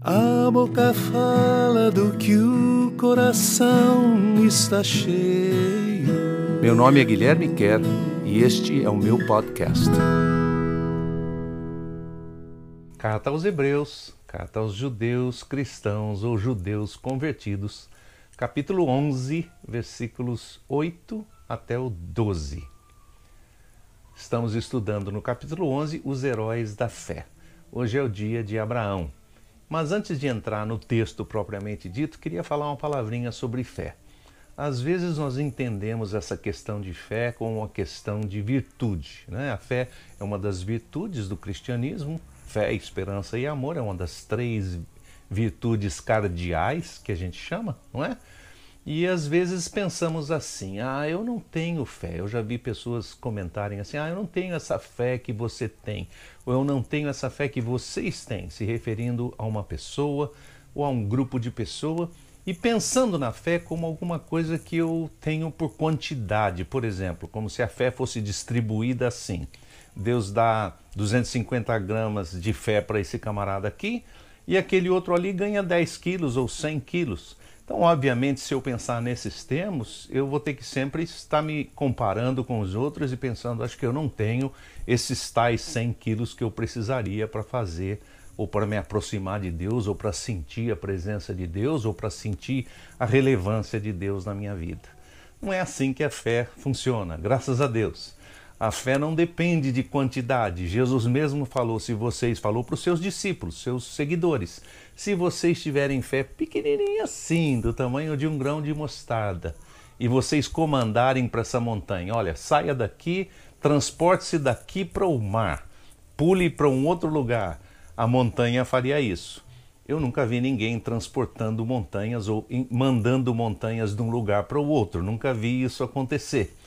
A boca fala do que o coração está cheio. Meu nome é Guilherme Kerr e este é o meu podcast. Carta aos Hebreus, carta aos judeus cristãos ou judeus convertidos, capítulo 11, versículos 8 até o 12. Estamos estudando no capítulo 11 os heróis da fé. Hoje é o dia de Abraão. Mas antes de entrar no texto propriamente dito, queria falar uma palavrinha sobre fé. Às vezes nós entendemos essa questão de fé como uma questão de virtude. Né? A fé é uma das virtudes do cristianismo. Fé, esperança e amor é uma das três virtudes cardeais que a gente chama, não é? E às vezes pensamos assim: ah, eu não tenho fé. Eu já vi pessoas comentarem assim: ah, eu não tenho essa fé que você tem, ou eu não tenho essa fé que vocês têm, se referindo a uma pessoa ou a um grupo de pessoa e pensando na fé como alguma coisa que eu tenho por quantidade, por exemplo, como se a fé fosse distribuída assim. Deus dá 250 gramas de fé para esse camarada aqui e aquele outro ali ganha 10 quilos ou 100 quilos. Então, obviamente, se eu pensar nesses termos, eu vou ter que sempre estar me comparando com os outros e pensando, acho que eu não tenho esses tais 100 quilos que eu precisaria para fazer, ou para me aproximar de Deus, ou para sentir a presença de Deus, ou para sentir a relevância de Deus na minha vida. Não é assim que a fé funciona, graças a Deus. A fé não depende de quantidade. Jesus mesmo falou, se vocês falou para os seus discípulos, seus seguidores, se vocês tiverem fé pequenininha assim, do tamanho de um grão de mostarda, e vocês comandarem para essa montanha, olha, saia daqui, transporte-se daqui para o mar, pule para um outro lugar, a montanha faria isso. Eu nunca vi ninguém transportando montanhas ou mandando montanhas de um lugar para o outro, nunca vi isso acontecer.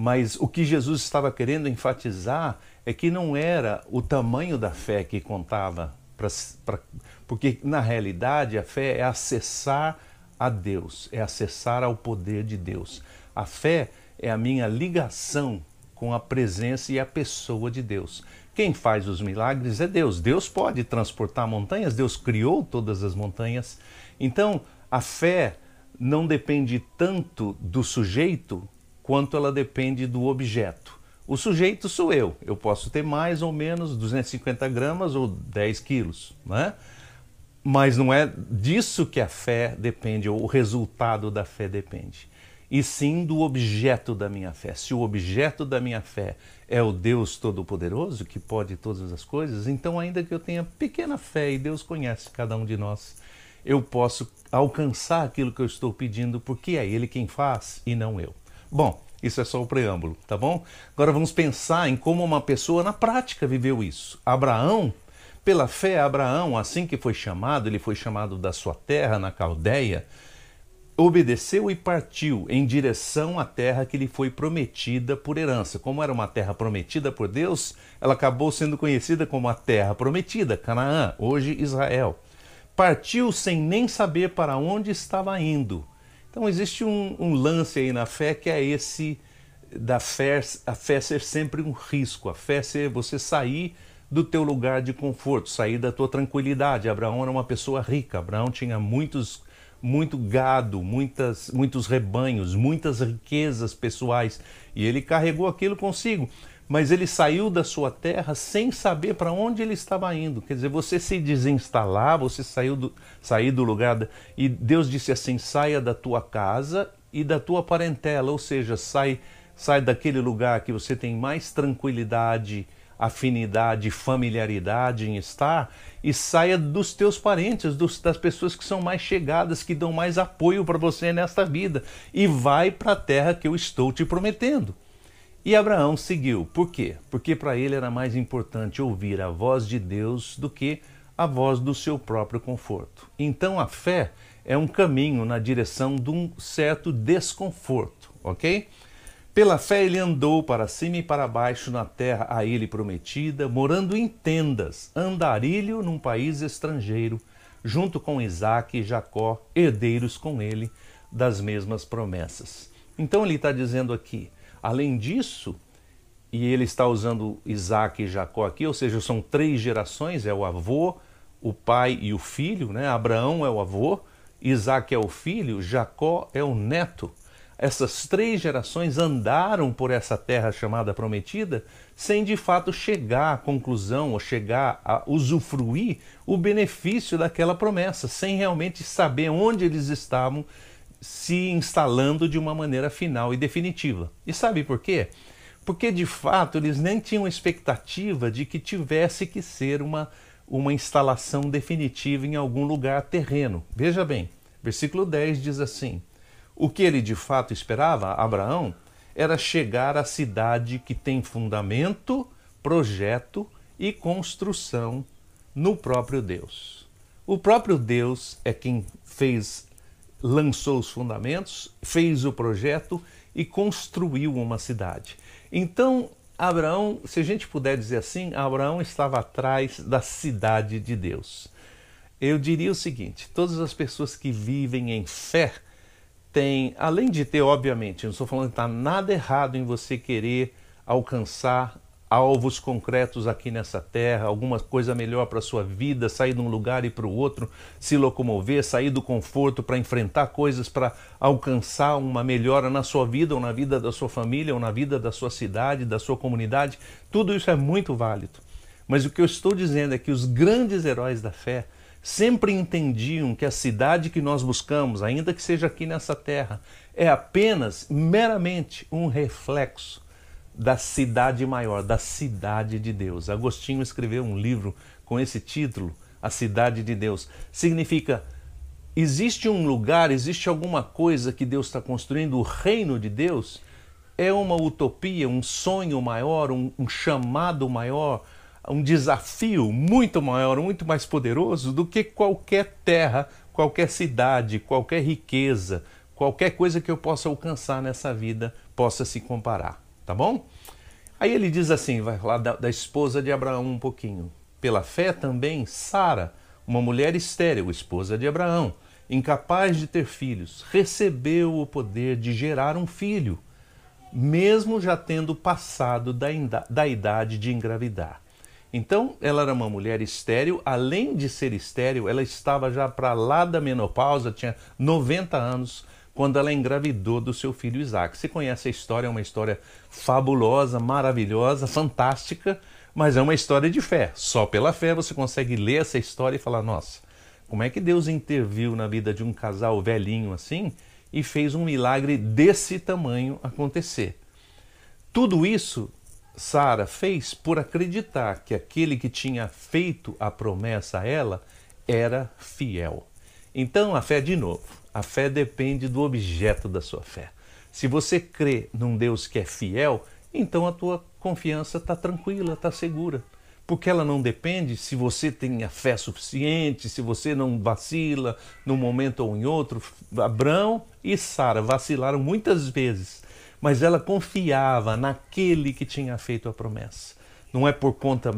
Mas o que Jesus estava querendo enfatizar é que não era o tamanho da fé que contava, pra, pra, porque na realidade a fé é acessar a Deus, é acessar ao poder de Deus. A fé é a minha ligação com a presença e a pessoa de Deus. Quem faz os milagres é Deus. Deus pode transportar montanhas, Deus criou todas as montanhas. Então, a fé não depende tanto do sujeito quanto ela depende do objeto. O sujeito sou eu, eu posso ter mais ou menos 250 gramas ou 10 quilos, né? mas não é disso que a fé depende, ou o resultado da fé depende, e sim do objeto da minha fé. Se o objeto da minha fé é o Deus Todo-Poderoso, que pode todas as coisas, então, ainda que eu tenha pequena fé e Deus conhece cada um de nós, eu posso alcançar aquilo que eu estou pedindo, porque é Ele quem faz e não eu. Bom, isso é só o preâmbulo, tá bom? Agora vamos pensar em como uma pessoa na prática viveu isso. Abraão, pela fé, Abraão, assim que foi chamado, ele foi chamado da sua terra na Caldeia, obedeceu e partiu em direção à terra que lhe foi prometida por herança. Como era uma terra prometida por Deus, ela acabou sendo conhecida como a terra prometida, Canaã, hoje Israel. Partiu sem nem saber para onde estava indo então existe um, um, lance aí na fé que é esse da fé, a fé ser sempre um risco, a fé ser você sair do teu lugar de conforto, sair da tua tranquilidade. Abraão era uma pessoa rica, Abraão tinha muitos muito gado, muitas, muitos rebanhos, muitas riquezas pessoais, e ele carregou aquilo consigo mas ele saiu da sua terra sem saber para onde ele estava indo. Quer dizer, você se desinstalar, você saiu do, sair do lugar. e Deus disse assim: saia da tua casa e da tua parentela, ou seja, sai, sai daquele lugar que você tem mais tranquilidade, afinidade, familiaridade em estar e saia dos teus parentes, dos, das pessoas que são mais chegadas, que dão mais apoio para você nesta vida e vai para a terra que eu estou te prometendo. E Abraão seguiu. Por quê? Porque para ele era mais importante ouvir a voz de Deus do que a voz do seu próprio conforto. Então a fé é um caminho na direção de um certo desconforto, ok? Pela fé ele andou para cima e para baixo na terra a ele prometida, morando em tendas, andarilho num país estrangeiro, junto com Isaac e Jacó, herdeiros com ele das mesmas promessas. Então ele está dizendo aqui: Além disso, e ele está usando Isaac e Jacó aqui, ou seja, são três gerações: é o avô, o pai e o filho, né? Abraão é o avô, Isaac é o filho, Jacó é o neto. Essas três gerações andaram por essa terra chamada prometida sem de fato chegar à conclusão ou chegar a usufruir o benefício daquela promessa, sem realmente saber onde eles estavam se instalando de uma maneira final e definitiva. E sabe por quê? Porque de fato eles nem tinham expectativa de que tivesse que ser uma, uma instalação definitiva em algum lugar terreno. Veja bem, versículo 10 diz assim: O que ele de fato esperava, Abraão, era chegar à cidade que tem fundamento, projeto e construção no próprio Deus. O próprio Deus é quem fez, lançou os fundamentos, fez o projeto e construiu uma cidade. Então, Abraão, se a gente puder dizer assim, Abraão estava atrás da cidade de Deus. Eu diria o seguinte: todas as pessoas que vivem em fé tem, além de ter, obviamente, não estou falando que está nada errado em você querer alcançar alvos concretos aqui nessa terra, alguma coisa melhor para a sua vida, sair de um lugar e para o outro, se locomover, sair do conforto para enfrentar coisas para alcançar uma melhora na sua vida ou na vida da sua família ou na vida da sua cidade, da sua comunidade, tudo isso é muito válido. Mas o que eu estou dizendo é que os grandes heróis da fé sempre entendiam que a cidade que nós buscamos, ainda que seja aqui nessa terra, é apenas meramente um reflexo da cidade maior, da cidade de Deus. Agostinho escreveu um livro com esse título, A Cidade de Deus. Significa existe um lugar, existe alguma coisa que Deus está construindo, o reino de Deus é uma utopia, um sonho maior, um, um chamado maior, um desafio muito maior, muito mais poderoso do que qualquer terra, qualquer cidade, qualquer riqueza, qualquer coisa que eu possa alcançar nessa vida possa se comparar, tá bom? Aí ele diz assim, vai falar da, da esposa de Abraão um pouquinho. Pela fé também, Sara, uma mulher estéril, esposa de Abraão, incapaz de ter filhos, recebeu o poder de gerar um filho, mesmo já tendo passado da, da idade de engravidar. Então, ela era uma mulher estéril, além de ser estéril, ela estava já para lá da menopausa, tinha 90 anos, quando ela engravidou do seu filho Isaac. Você conhece a história, é uma história fabulosa, maravilhosa, fantástica, mas é uma história de fé. Só pela fé você consegue ler essa história e falar: nossa, como é que Deus interviu na vida de um casal velhinho assim e fez um milagre desse tamanho acontecer? Tudo isso Sara fez por acreditar que aquele que tinha feito a promessa a ela era fiel. Então, a fé, de novo, a fé depende do objeto da sua fé. Se você crê num Deus que é fiel, então a tua confiança está tranquila, está segura. Porque ela não depende se você tem a fé suficiente, se você não vacila num momento ou em outro. Abraão e Sara vacilaram muitas vezes mas ela confiava naquele que tinha feito a promessa. Não é por conta,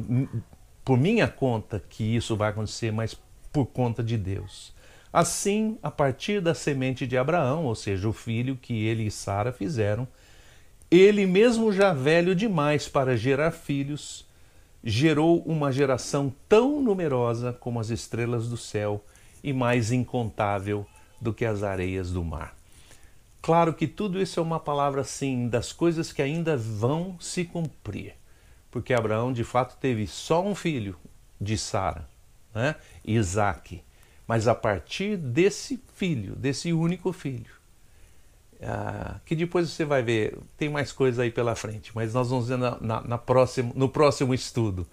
por minha conta que isso vai acontecer, mas por conta de Deus. Assim, a partir da semente de Abraão, ou seja, o filho que ele e Sara fizeram, ele mesmo já velho demais para gerar filhos, gerou uma geração tão numerosa como as estrelas do céu e mais incontável do que as areias do mar. Claro que tudo isso é uma palavra assim das coisas que ainda vão se cumprir, porque Abraão de fato teve só um filho de Sara, né? Isaac. Mas a partir desse filho, desse único filho, ah, que depois você vai ver, tem mais coisas aí pela frente, mas nós vamos ver na, na, na no próximo estudo.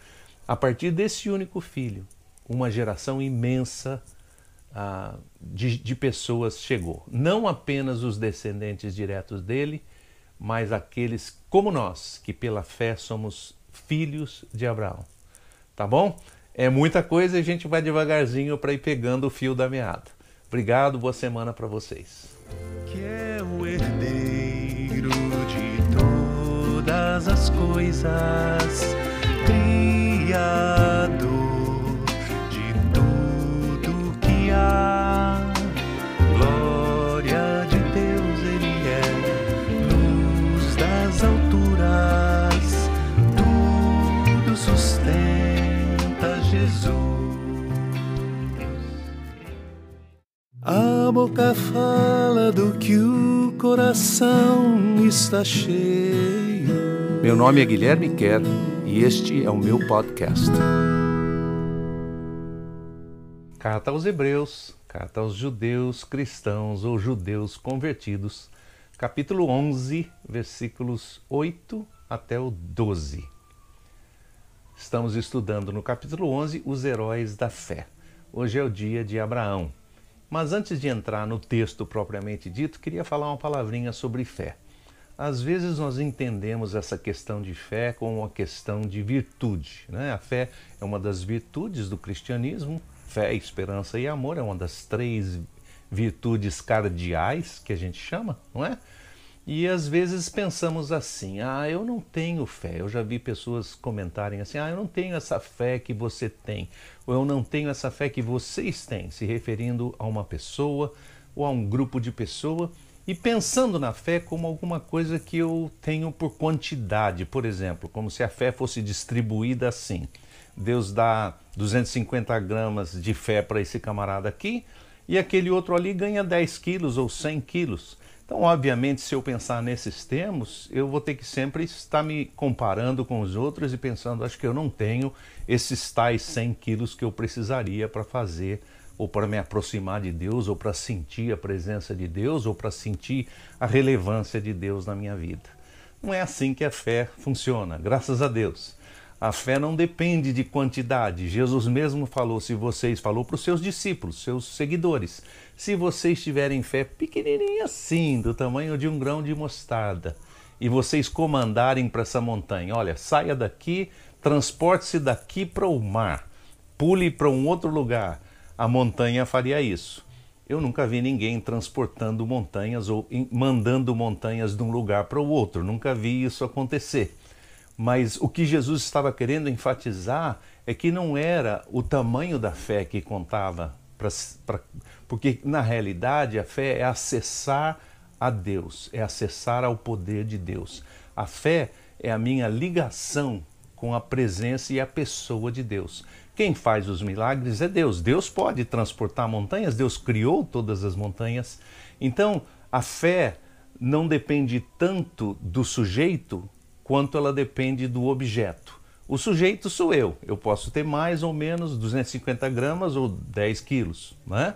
A partir desse único filho, uma geração imensa de, de pessoas chegou. Não apenas os descendentes diretos dele, mas aqueles como nós, que pela fé somos filhos de Abraão. Tá bom? É muita coisa e a gente vai devagarzinho para ir pegando o fio da meada. Obrigado, boa semana para vocês. Que é o herdeiro de todas as coisas, criado A boca fala do que o coração está cheio. Meu nome é Guilherme Kerr e este é o meu podcast. Carta aos Hebreus, carta aos judeus cristãos ou judeus convertidos, capítulo 11, versículos 8 até o 12. Estamos estudando no capítulo 11 os heróis da fé. Hoje é o dia de Abraão. Mas antes de entrar no texto propriamente dito, queria falar uma palavrinha sobre fé. Às vezes nós entendemos essa questão de fé como uma questão de virtude. Né? A fé é uma das virtudes do cristianismo. Fé, esperança e amor é uma das três virtudes cardeais que a gente chama, não é? E às vezes pensamos assim: ah, eu não tenho fé. Eu já vi pessoas comentarem assim: ah, eu não tenho essa fé que você tem, ou eu não tenho essa fé que vocês têm, se referindo a uma pessoa ou a um grupo de pessoa e pensando na fé como alguma coisa que eu tenho por quantidade, por exemplo, como se a fé fosse distribuída assim. Deus dá 250 gramas de fé para esse camarada aqui e aquele outro ali ganha 10 quilos ou 100 quilos. Então, obviamente, se eu pensar nesses termos, eu vou ter que sempre estar me comparando com os outros e pensando, acho que eu não tenho esses tais 100 quilos que eu precisaria para fazer, ou para me aproximar de Deus, ou para sentir a presença de Deus, ou para sentir a relevância de Deus na minha vida. Não é assim que a fé funciona, graças a Deus. A fé não depende de quantidade. Jesus mesmo falou, se vocês falou para os seus discípulos, seus seguidores, se vocês tiverem fé pequenininha assim, do tamanho de um grão de mostarda, e vocês comandarem para essa montanha, olha, saia daqui, transporte-se daqui para o mar, pule para um outro lugar, a montanha faria isso. Eu nunca vi ninguém transportando montanhas ou mandando montanhas de um lugar para o outro, nunca vi isso acontecer. Mas o que Jesus estava querendo enfatizar é que não era o tamanho da fé que contava, pra, pra, porque na realidade a fé é acessar a Deus, é acessar ao poder de Deus. A fé é a minha ligação com a presença e a pessoa de Deus. Quem faz os milagres é Deus. Deus pode transportar montanhas, Deus criou todas as montanhas. Então, a fé não depende tanto do sujeito quanto ela depende do objeto. O sujeito sou eu, eu posso ter mais ou menos 250 gramas ou 10 quilos, né?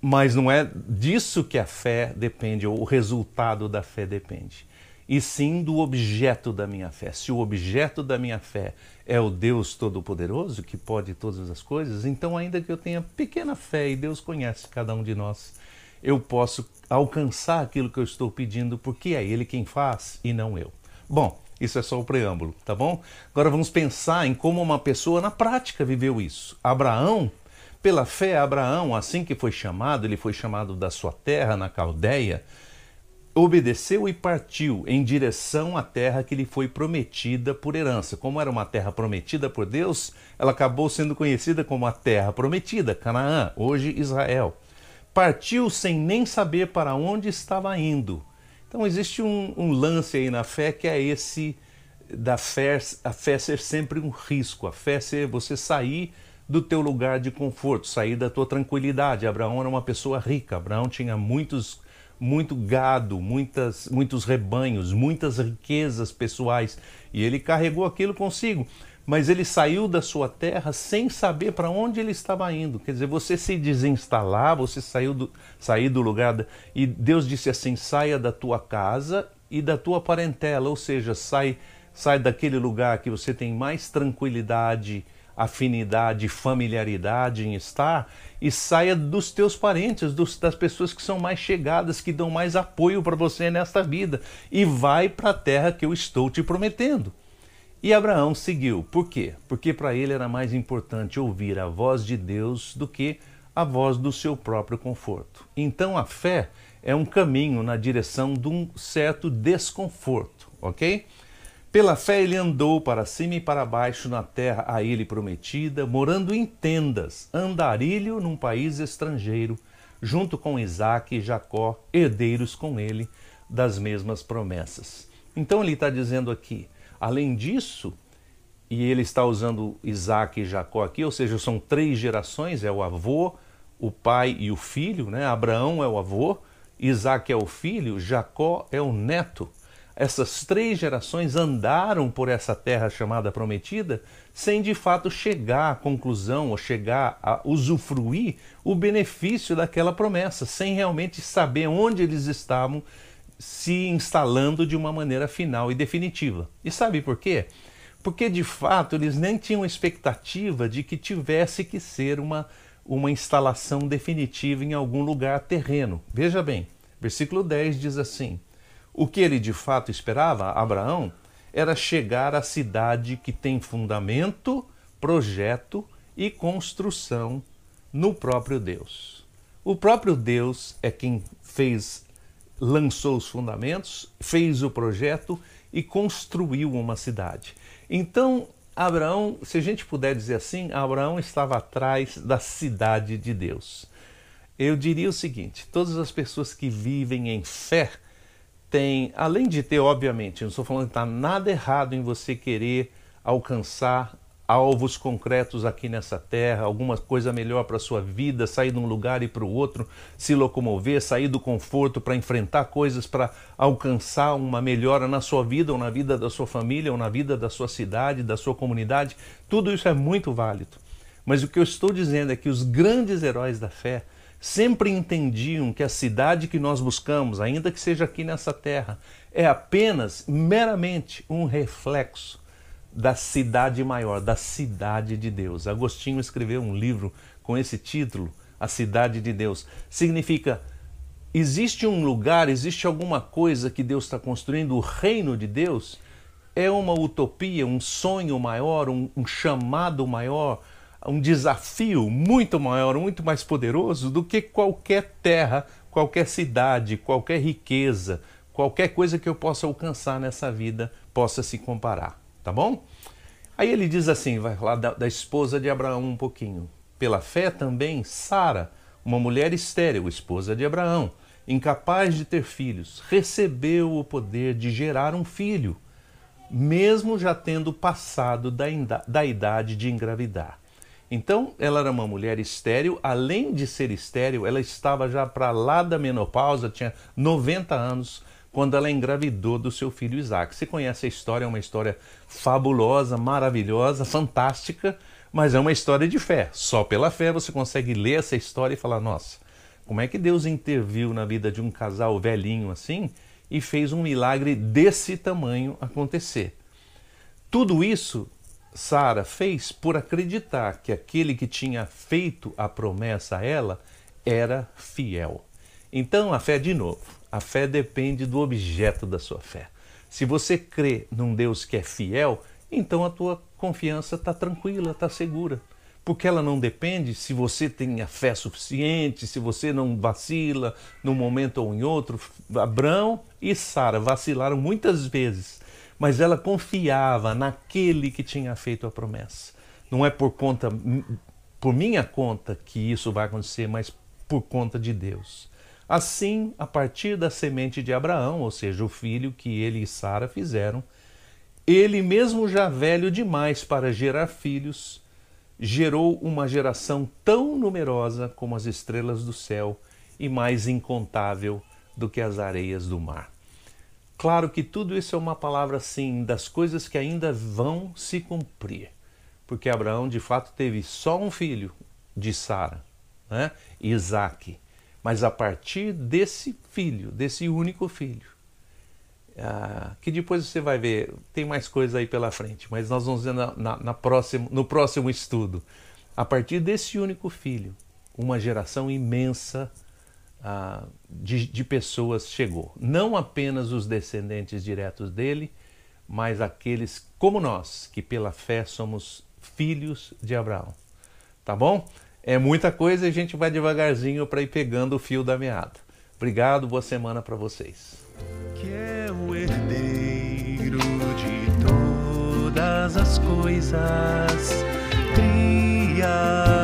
mas não é disso que a fé depende, ou o resultado da fé depende, e sim do objeto da minha fé. Se o objeto da minha fé é o Deus Todo-Poderoso, que pode todas as coisas, então, ainda que eu tenha pequena fé e Deus conhece cada um de nós, eu posso alcançar aquilo que eu estou pedindo, porque é Ele quem faz e não eu. Bom, isso é só o preâmbulo, tá bom? Agora vamos pensar em como uma pessoa na prática viveu isso. Abraão, pela fé, Abraão, assim que foi chamado, ele foi chamado da sua terra na Caldeia, obedeceu e partiu em direção à terra que lhe foi prometida por herança. Como era uma terra prometida por Deus, ela acabou sendo conhecida como a terra prometida, Canaã, hoje Israel. Partiu sem nem saber para onde estava indo então existe um, um, lance aí na fé que é esse da fé, a fé ser sempre um risco, a fé ser você sair do teu lugar de conforto, sair da tua tranquilidade. Abraão era uma pessoa rica, Abraão tinha muitos muito gado, muitas, muitos rebanhos, muitas riquezas pessoais, e ele carregou aquilo consigo mas ele saiu da sua terra sem saber para onde ele estava indo. Quer dizer, você se desinstalar, você saiu do, sair do lugar. E Deus disse assim: saia da tua casa e da tua parentela, ou seja, sai, sai daquele lugar que você tem mais tranquilidade, afinidade, familiaridade em estar e saia dos teus parentes, dos, das pessoas que são mais chegadas, que dão mais apoio para você nesta vida e vai para a terra que eu estou te prometendo. E Abraão seguiu. Por quê? Porque para ele era mais importante ouvir a voz de Deus do que a voz do seu próprio conforto. Então a fé é um caminho na direção de um certo desconforto, ok? Pela fé ele andou para cima e para baixo na terra a ele prometida, morando em tendas, andarilho num país estrangeiro, junto com Isaac e Jacó, herdeiros com ele das mesmas promessas. Então ele está dizendo aqui: Além disso, e ele está usando Isaac e Jacó aqui, ou seja, são três gerações: é o avô, o pai e o filho, né? Abraão é o avô, Isaac é o filho, Jacó é o neto. Essas três gerações andaram por essa terra chamada prometida sem de fato chegar à conclusão ou chegar a usufruir o benefício daquela promessa, sem realmente saber onde eles estavam se instalando de uma maneira final e definitiva. E sabe por quê? Porque de fato eles nem tinham expectativa de que tivesse que ser uma, uma instalação definitiva em algum lugar terreno. Veja bem, versículo 10 diz assim: O que ele de fato esperava, Abraão, era chegar à cidade que tem fundamento, projeto e construção no próprio Deus. O próprio Deus é quem fez, lançou os fundamentos, fez o projeto e construiu uma cidade. Então, Abraão, se a gente puder dizer assim, Abraão estava atrás da cidade de Deus. Eu diria o seguinte: todas as pessoas que vivem em fé tem, além de ter, obviamente, não estou falando que está nada errado em você querer alcançar alvos concretos aqui nessa terra, alguma coisa melhor para a sua vida, sair de um lugar e para o outro, se locomover, sair do conforto para enfrentar coisas para alcançar uma melhora na sua vida ou na vida da sua família ou na vida da sua cidade, da sua comunidade. Tudo isso é muito válido. Mas o que eu estou dizendo é que os grandes heróis da fé sempre entendiam que a cidade que nós buscamos, ainda que seja aqui nessa terra, é apenas meramente um reflexo da cidade maior, da cidade de Deus. Agostinho escreveu um livro com esse título, A Cidade de Deus. Significa existe um lugar, existe alguma coisa que Deus está construindo, o reino de Deus é uma utopia, um sonho maior, um, um chamado maior, um desafio muito maior, muito mais poderoso do que qualquer terra, qualquer cidade, qualquer riqueza, qualquer coisa que eu possa alcançar nessa vida possa se comparar, tá bom? Aí ele diz assim, vai falar da, da esposa de Abraão um pouquinho. Pela fé também, Sara, uma mulher estéril, esposa de Abraão, incapaz de ter filhos, recebeu o poder de gerar um filho, mesmo já tendo passado da, da idade de engravidar. Então, ela era uma mulher estéril, além de ser estéril, ela estava já para lá da menopausa, tinha 90 anos, quando ela engravidou do seu filho Isaac. Você conhece a história, é uma história fabulosa, maravilhosa, fantástica, mas é uma história de fé. Só pela fé você consegue ler essa história e falar: nossa, como é que Deus interviu na vida de um casal velhinho assim e fez um milagre desse tamanho acontecer? Tudo isso Sara fez por acreditar que aquele que tinha feito a promessa a ela era fiel. Então, a fé, de novo, a fé depende do objeto da sua fé. Se você crê num Deus que é fiel, então a tua confiança está tranquila, está segura. Porque ela não depende se você tem a fé suficiente, se você não vacila num momento ou em outro. Abraão e Sara vacilaram muitas vezes, mas ela confiava naquele que tinha feito a promessa. Não é por conta, por minha conta que isso vai acontecer, mas por conta de Deus. Assim, a partir da semente de Abraão, ou seja, o filho que ele e Sara fizeram, ele mesmo já velho demais para gerar filhos, gerou uma geração tão numerosa como as estrelas do céu e mais incontável do que as areias do mar. Claro que tudo isso é uma palavra assim das coisas que ainda vão se cumprir, porque Abraão de fato teve só um filho de Sara, né? Isaac. Mas a partir desse filho, desse único filho, ah, que depois você vai ver, tem mais coisa aí pela frente, mas nós vamos ver na, na, na no próximo estudo. A partir desse único filho, uma geração imensa ah, de, de pessoas chegou. Não apenas os descendentes diretos dele, mas aqueles como nós, que pela fé somos filhos de Abraão. Tá bom? É muita coisa e a gente vai devagarzinho para ir pegando o fio da meada. Obrigado, boa semana para vocês. Que é o herdeiro de todas as coisas, criado